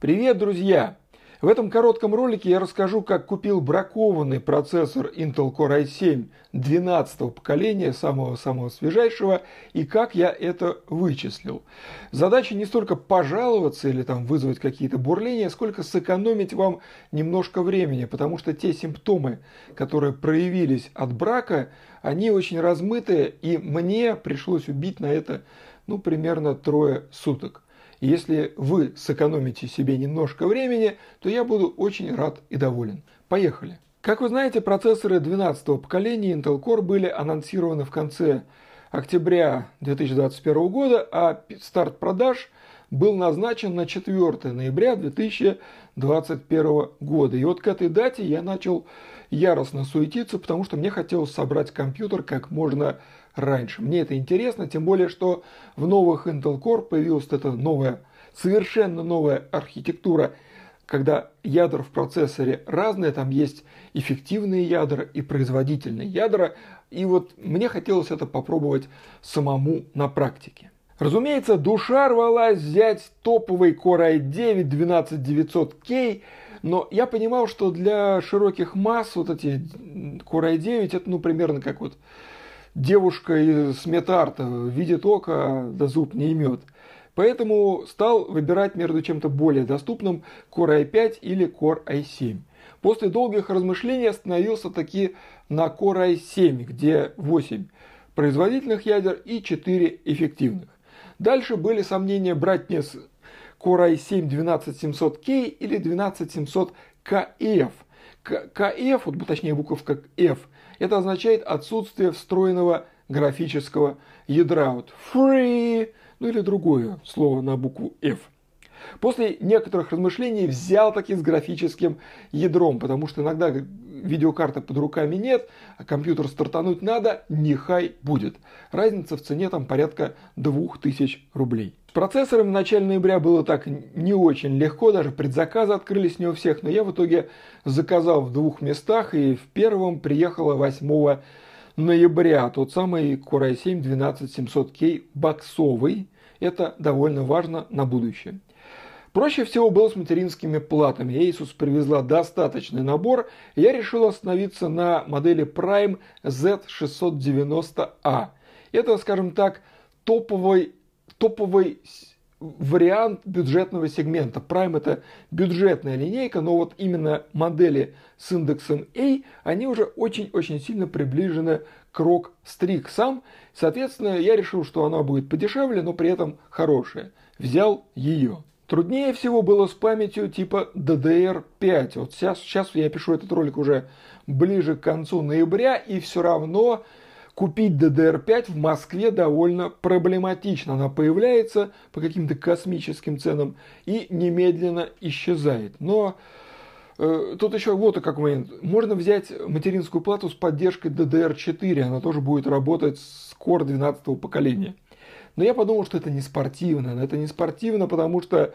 Привет, друзья! В этом коротком ролике я расскажу, как купил бракованный процессор Intel Core i7 12 поколения, самого-самого свежайшего, и как я это вычислил. Задача не столько пожаловаться или там вызвать какие-то бурления, сколько сэкономить вам немножко времени, потому что те симптомы, которые проявились от брака, они очень размытые, и мне пришлось убить на это ну, примерно трое суток. Если вы сэкономите себе немножко времени, то я буду очень рад и доволен. Поехали! Как вы знаете, процессоры 12 поколения Intel Core были анонсированы в конце октября 2021 года, а старт продаж был назначен на 4 ноября 2021 года. И вот к этой дате я начал яростно суетиться, потому что мне хотелось собрать компьютер как можно раньше. Мне это интересно, тем более, что в новых Intel Core появилась эта новая, совершенно новая архитектура, когда ядра в процессоре разные, там есть эффективные ядра и производительные ядра, и вот мне хотелось это попробовать самому на практике. Разумеется, душа рвалась взять топовый Core i9 12900K, но я понимал, что для широких масс вот эти Core i9 это ну примерно как вот девушка из метарта видит око, да зуб не имет. Поэтому стал выбирать между чем-то более доступным Core i5 или Core i7. После долгих размышлений остановился таки на Core i7, где 8 производительных ядер и 4 эффективных. Дальше были сомнения брать мне с Core i7 12700K или 12700KF. KF, вот точнее буковка F, это означает отсутствие встроенного графического ядра. Вот free, ну или другое слово на букву F. После некоторых размышлений взял таки с графическим ядром, потому что иногда видеокарты под руками нет, а компьютер стартануть надо, нехай будет. Разница в цене там порядка 2000 рублей. С процессором в начале ноября было так не очень легко, даже предзаказы открылись не у всех, но я в итоге заказал в двух местах, и в первом приехала 8 ноября тот самый Core i7 12700K боксовый. Это довольно важно на будущее. Проще всего было с материнскими платами. Asus привезла достаточный набор, и я решил остановиться на модели Prime Z690A. Это, скажем так, топовый топовый вариант бюджетного сегмента. Prime это бюджетная линейка, но вот именно модели с индексом A, они уже очень-очень сильно приближены к ROG Strix. Соответственно, я решил, что она будет подешевле, но при этом хорошая. Взял ее. Труднее всего было с памятью типа DDR5. Вот сейчас, сейчас я пишу этот ролик уже ближе к концу ноября, и все равно Купить DDR5 в Москве довольно проблематично. Она появляется по каким-то космическим ценам и немедленно исчезает. Но э, тут еще вот и как момент. Можно взять материнскую плату с поддержкой DDR4. Она тоже будет работать с Core 12 поколения. Но я подумал, что это не спортивно. Это не спортивно, потому что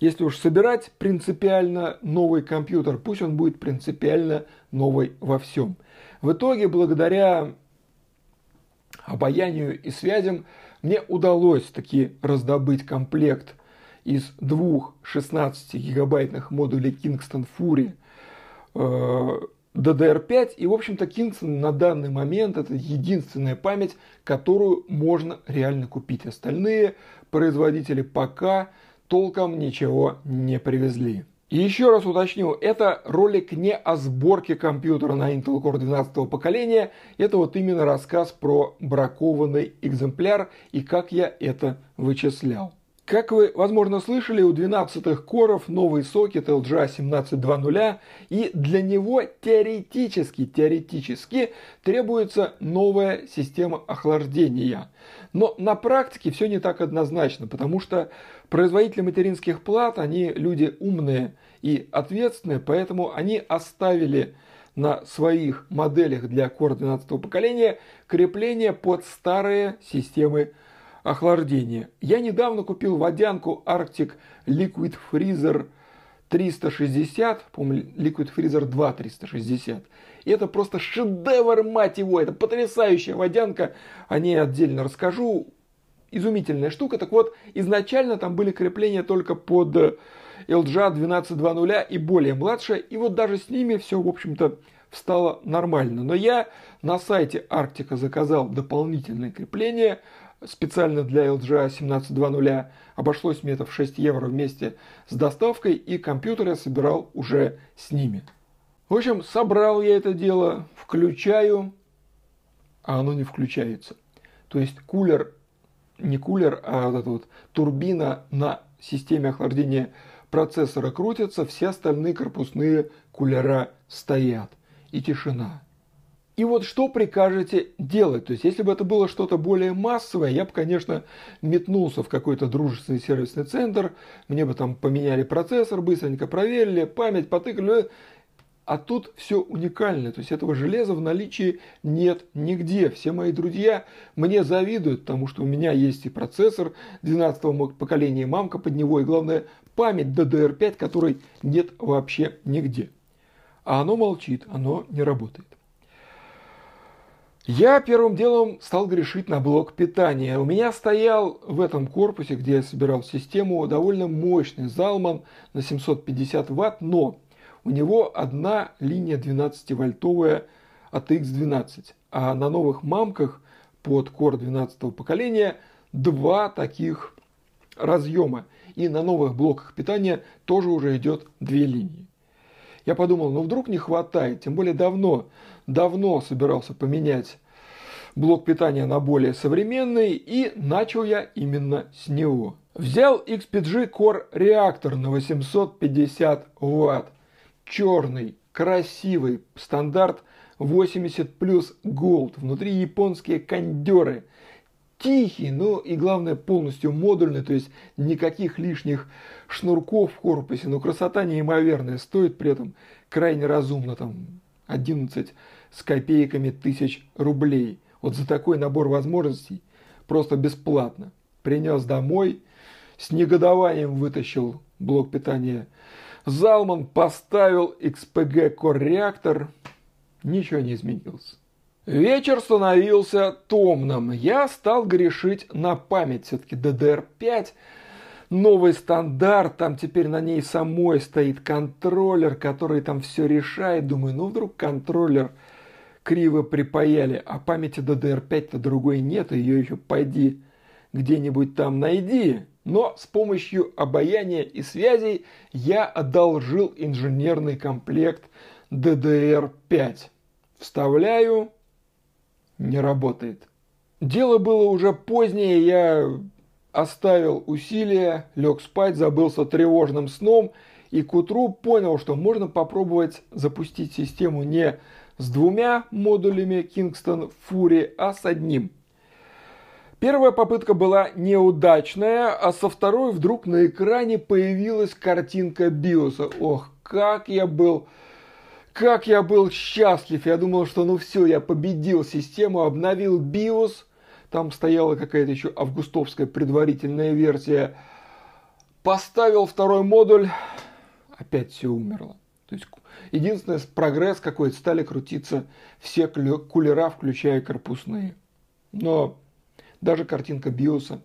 если уж собирать принципиально новый компьютер, пусть он будет принципиально новый во всем. В итоге, благодаря обаянию и связям мне удалось таки раздобыть комплект из двух 16-гигабайтных модулей Kingston Fury DDR5. Э, и, в общем-то, Kingston на данный момент это единственная память, которую можно реально купить. Остальные производители пока толком ничего не привезли. Еще раз уточню, это ролик не о сборке компьютера на Intel Core 12 поколения, это вот именно рассказ про бракованный экземпляр и как я это вычислял. Как вы, возможно, слышали, у 12-х коров новый сокет LGA 1720, и для него теоретически, теоретически требуется новая система охлаждения. Но на практике все не так однозначно, потому что производители материнских плат, они люди умные и ответственные, поэтому они оставили на своих моделях для Core 12 поколения крепление под старые системы охлаждения. Я недавно купил водянку Arctic Liquid Freezer 360, по-моему, Liquid Freezer 2 360. И это просто шедевр, мать его, это потрясающая водянка, о ней отдельно расскажу. Изумительная штука. Так вот, изначально там были крепления только под LGA 12.2.0 и более младшая, и вот даже с ними все, в общем-то, стало нормально. Но я на сайте Арктика заказал дополнительное крепление специально для LGA 17.2.0. Обошлось мне это в 6 евро вместе с доставкой, и компьютер я собирал уже с ними. В общем, собрал я это дело, включаю, а оно не включается. То есть кулер, не кулер, а вот эта вот турбина на системе охлаждения процессора крутится, все остальные корпусные кулера стоят. И тишина. И вот что прикажете делать? То есть, если бы это было что-то более массовое, я бы, конечно, метнулся в какой-то дружественный сервисный центр, мне бы там поменяли процессор, быстренько проверили, память потыкали. А тут все уникально, то есть этого железа в наличии нет нигде. Все мои друзья мне завидуют, потому что у меня есть и процессор 12 поколения, мамка под него, и главное память DDR5, которой нет вообще нигде. А оно молчит, оно не работает. Я первым делом стал грешить на блок питания. У меня стоял в этом корпусе, где я собирал систему, довольно мощный Залман на 750 ватт, но у него одна линия 12-вольтовая от X12, а на новых мамках под Core 12 поколения два таких разъема. И на новых блоках питания тоже уже идет две линии. Я подумал, ну вдруг не хватает, тем более давно, давно собирался поменять блок питания на более современный и начал я именно с него. Взял XPG Core реактор на 850 Вт черный, красивый, стандарт 80 плюс Gold, внутри японские кондеры, тихий, но и главное полностью модульный, то есть никаких лишних шнурков в корпусе, но красота неимоверная, стоит при этом крайне разумно, там 11 с копейками тысяч рублей. Вот за такой набор возможностей просто бесплатно. Принес домой, с негодованием вытащил блок питания Залман поставил XPG Core реактор, ничего не изменилось. Вечер становился томным. Я стал грешить на память. Все-таки DDR5 новый стандарт, там теперь на ней самой стоит контроллер, который там все решает. Думаю, ну вдруг контроллер криво припаяли, а памяти DDR5-то другой нет, ее еще пойди где-нибудь там найди. Но с помощью обаяния и связей я одолжил инженерный комплект DDR5. Вставляю, не работает. Дело было уже позднее, я оставил усилия, лег спать, забылся тревожным сном и к утру понял, что можно попробовать запустить систему не с двумя модулями Kingston Fury, а с одним. Первая попытка была неудачная, а со второй вдруг на экране появилась картинка биоса. Ох, как я был, как я был счастлив. Я думал, что ну все, я победил систему, обновил биос. Там стояла какая-то еще августовская предварительная версия. Поставил второй модуль, опять все умерло. То есть единственное, прогресс какой-то, стали крутиться все кулера, включая корпусные. Но даже картинка биоса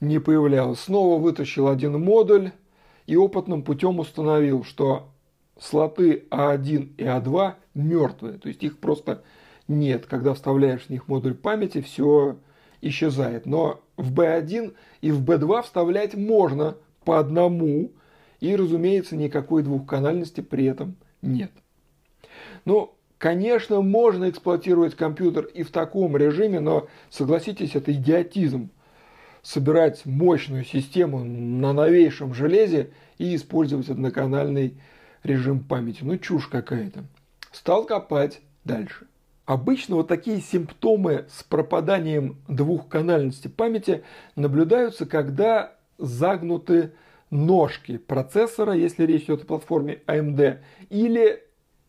не появлялась. Снова вытащил один модуль и опытным путем установил, что слоты А1 и А2 мертвые, то есть их просто нет. Когда вставляешь в них модуль памяти, все исчезает. Но в B1 и в B2 вставлять можно по одному, и, разумеется, никакой двухканальности при этом нет. Ну, Конечно, можно эксплуатировать компьютер и в таком режиме, но согласитесь, это идиотизм. Собирать мощную систему на новейшем железе и использовать одноканальный режим памяти. Ну, чушь какая-то. Стал копать дальше. Обычно вот такие симптомы с пропаданием двухканальности памяти наблюдаются, когда загнуты ножки процессора, если речь идет о платформе AMD, или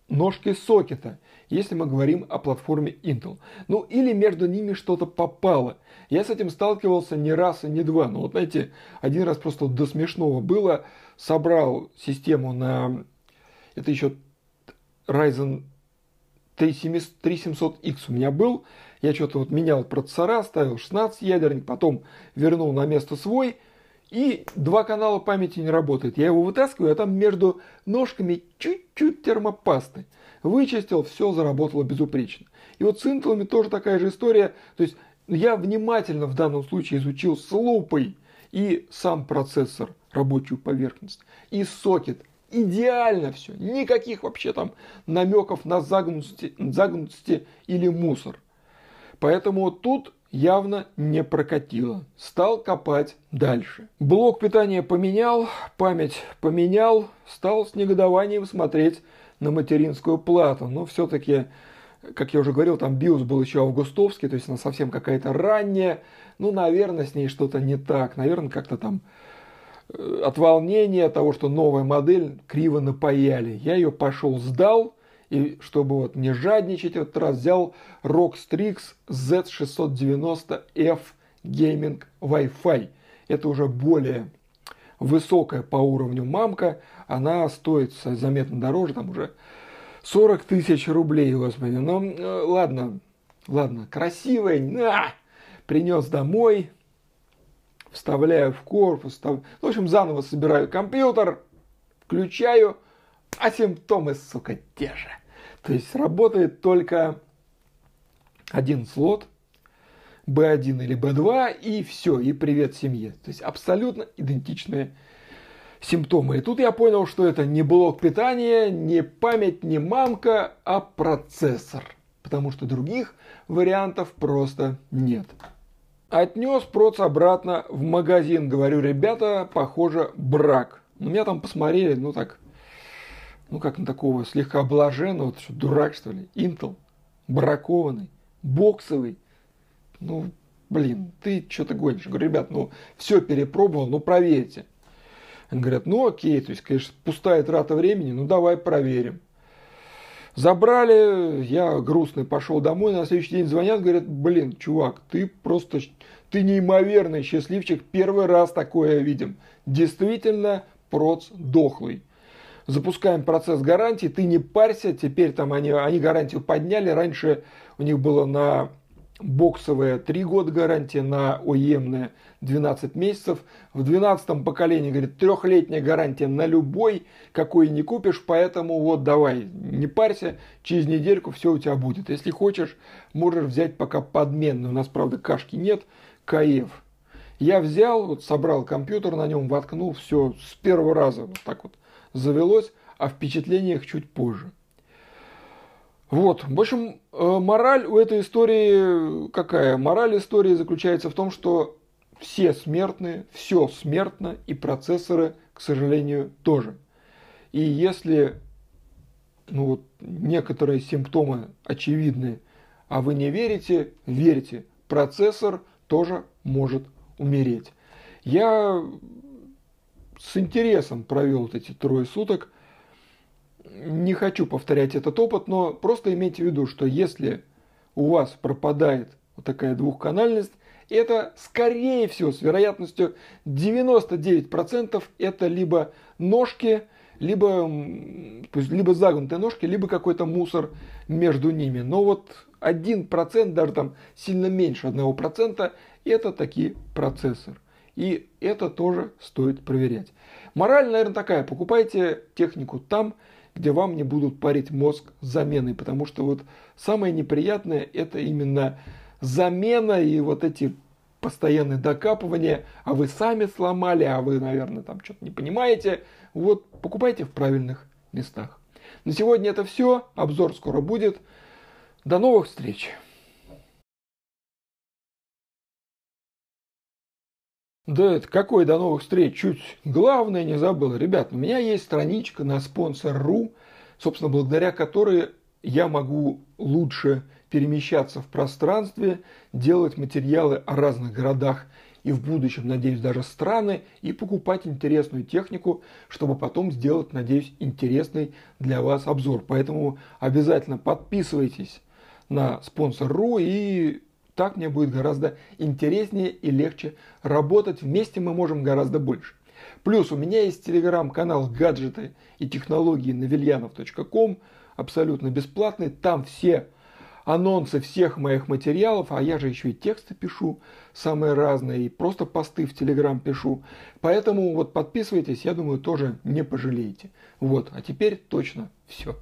ножки сокета, если мы говорим о платформе Intel. Ну или между ними что-то попало. Я с этим сталкивался не раз и не два. Но вот знаете, один раз просто до смешного было. Собрал систему на... Это еще Ryzen 3700X у меня был. Я что-то вот менял процессора, ставил 16 ядерник, потом вернул на место свой. и два канала памяти не работает. Я его вытаскиваю, а там между ножками чуть-чуть термопасты. Вычистил, все заработало безупречно. И вот с интелами тоже такая же история. То есть я внимательно в данном случае изучил с лупой и сам процессор, рабочую поверхность, и сокет. Идеально все. Никаких вообще там намеков на загнутости, загнутости или мусор. Поэтому тут явно не прокатило. Стал копать дальше. Блок питания поменял, память поменял, стал с негодованием смотреть на материнскую плату. Но все-таки, как я уже говорил, там BIOS был еще августовский, то есть она совсем какая-то ранняя. Ну, наверное, с ней что-то не так. Наверное, как-то там от волнения, того, что новая модель криво напаяли. Я ее пошел сдал, и чтобы вот не жадничать в этот раз, взял ROG Strix Z690F Gaming Wi-Fi. Это уже более высокая по уровню мамка. Она стоит заметно дороже, там уже 40 тысяч рублей, господи. Но ну, э, ладно, ладно, красивая, на, принес домой, вставляю в корпус, встав... в общем, заново собираю компьютер, включаю, а симптомы, сука, те же. То есть работает только один слот, B1 или B2, и все, и привет семье. То есть абсолютно идентичные симптомы. И тут я понял, что это не блок питания, не память, не мамка, а процессор. Потому что других вариантов просто нет. Отнес проц обратно в магазин. Говорю, ребята, похоже, брак. У меня там посмотрели, ну так, ну как на такого слегка блаженного, что дурак что ли, Intel, бракованный, боксовый. Ну, блин, ты что-то гонишь. говорю, ребят, ну все перепробовал, ну проверьте. Они говорят, ну окей, то есть, конечно, пустая трата времени, ну давай проверим. Забрали, я грустный пошел домой, на следующий день звонят, говорят, блин, чувак, ты просто, ты неимоверный счастливчик, первый раз такое видим. Действительно, проц дохлый запускаем процесс гарантии, ты не парься, теперь там они, они гарантию подняли, раньше у них было на боксовые 3 года гарантия, на ОЕМные 12 месяцев. В 12 поколении, говорит, трехлетняя гарантия на любой, какой не купишь, поэтому вот давай, не парься, через недельку все у тебя будет. Если хочешь, можешь взять пока подменный. У нас, правда, кашки нет, КАЕФ. Я взял, вот собрал компьютер на нем, воткнул, все с первого раза, вот так вот завелось, о впечатлениях чуть позже. Вот, в общем, э, мораль у этой истории какая? Мораль истории заключается в том, что все смертные, все смертно, и процессоры, к сожалению, тоже. И если ну, вот, некоторые симптомы очевидны, а вы не верите, верьте, процессор тоже может умереть. Я с интересом провел вот эти трое суток. Не хочу повторять этот опыт, но просто имейте в виду, что если у вас пропадает вот такая двухканальность, это скорее всего с вероятностью 99% это либо ножки, либо, либо загнутые ножки, либо какой-то мусор между ними. Но вот 1%, даже там сильно меньше 1%, это такие процессор. И это тоже стоит проверять. Мораль, наверное, такая. Покупайте технику там, где вам не будут парить мозг с заменой. Потому что вот самое неприятное это именно замена и вот эти постоянные докапывания, а вы сами сломали, а вы, наверное, там что-то не понимаете. Вот покупайте в правильных местах. На сегодня это все. Обзор скоро будет. До новых встреч! Да это какой до новых встреч, чуть главное не забыл. Ребят, у меня есть страничка на спонсор.ру, собственно, благодаря которой я могу лучше перемещаться в пространстве, делать материалы о разных городах и в будущем, надеюсь, даже страны, и покупать интересную технику, чтобы потом сделать, надеюсь, интересный для вас обзор. Поэтому обязательно подписывайтесь на спонсор.ру и так мне будет гораздо интереснее и легче работать. Вместе мы можем гораздо больше. Плюс у меня есть телеграм-канал «Гаджеты и технологии» на вильянов.ком, абсолютно бесплатный. Там все анонсы всех моих материалов, а я же еще и тексты пишу, самые разные, и просто посты в Телеграм пишу. Поэтому вот подписывайтесь, я думаю, тоже не пожалеете. Вот, а теперь точно все.